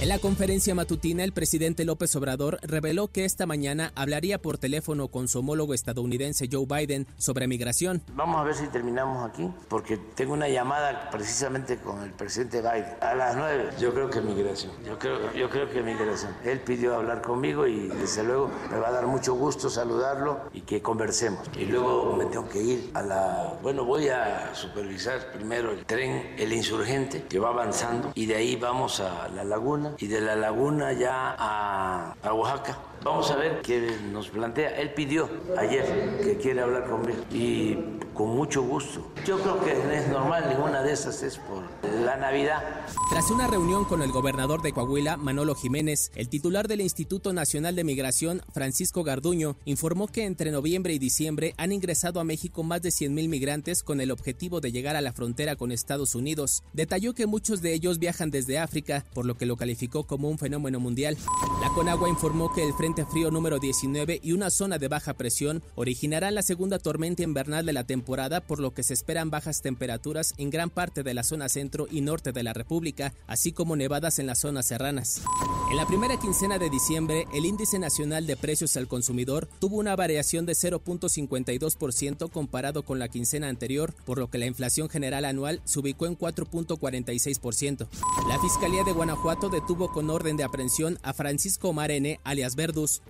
En la conferencia matutina, el presidente López Obrador reveló que esta mañana hablaría por teléfono con su homólogo estadounidense Joe Biden sobre migración. Vamos a ver si terminamos aquí, porque tengo una llamada precisamente con el presidente Biden a las nueve. Yo creo que migración, yo creo, yo creo que migración. Él pidió hablar conmigo y desde luego me va a dar mucho gusto saludarlo y que conversemos. Y luego me tengo que ir a la... Bueno, voy a supervisar primero el tren, el insurgente que va avanzando y de ahí vamos a la laguna y de la laguna ya a, a Oaxaca. Vamos a ver qué nos plantea. Él pidió ayer que quiere hablar conmigo y con mucho gusto. Yo creo que es normal, ninguna de esas es por la Navidad. Tras una reunión con el gobernador de Coahuila, Manolo Jiménez, el titular del Instituto Nacional de Migración, Francisco Garduño, informó que entre noviembre y diciembre han ingresado a México más de 100.000 migrantes con el objetivo de llegar a la frontera con Estados Unidos. Detalló que muchos de ellos viajan desde África, por lo que lo calificó como un fenómeno mundial. La Conagua informó que el Frente Frío número 19 y una zona de baja presión originarán la segunda tormenta invernal de la temporada, por lo que se esperan bajas temperaturas en gran parte de la zona centro y norte de la República, así como nevadas en las zonas serranas. En la primera quincena de diciembre, el índice nacional de precios al consumidor tuvo una variación de 0.52% comparado con la quincena anterior, por lo que la inflación general anual se ubicó en 4.46%. La Fiscalía de Guanajuato detuvo con orden de aprehensión a Francisco Omar N., alias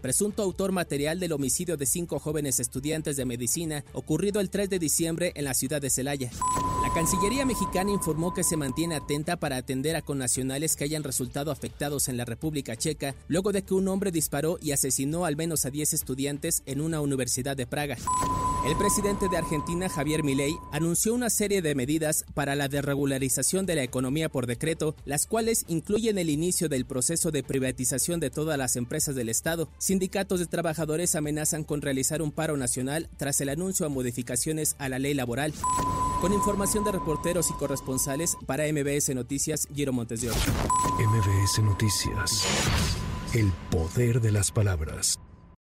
Presunto autor material del homicidio de cinco jóvenes estudiantes de medicina ocurrido el 3 de diciembre en la ciudad de Celaya. La Cancillería mexicana informó que se mantiene atenta para atender a connacionales que hayan resultado afectados en la República Checa luego de que un hombre disparó y asesinó al menos a 10 estudiantes en una universidad de Praga. El presidente de Argentina, Javier Milei, anunció una serie de medidas para la desregularización de la economía por decreto, las cuales incluyen el inicio del proceso de privatización de todas las empresas del Estado. Sindicatos de trabajadores amenazan con realizar un paro nacional tras el anuncio a modificaciones a la ley laboral. Con información de reporteros y corresponsales para MBS Noticias, Giro Montes de Oca. MBS Noticias. El poder de las palabras.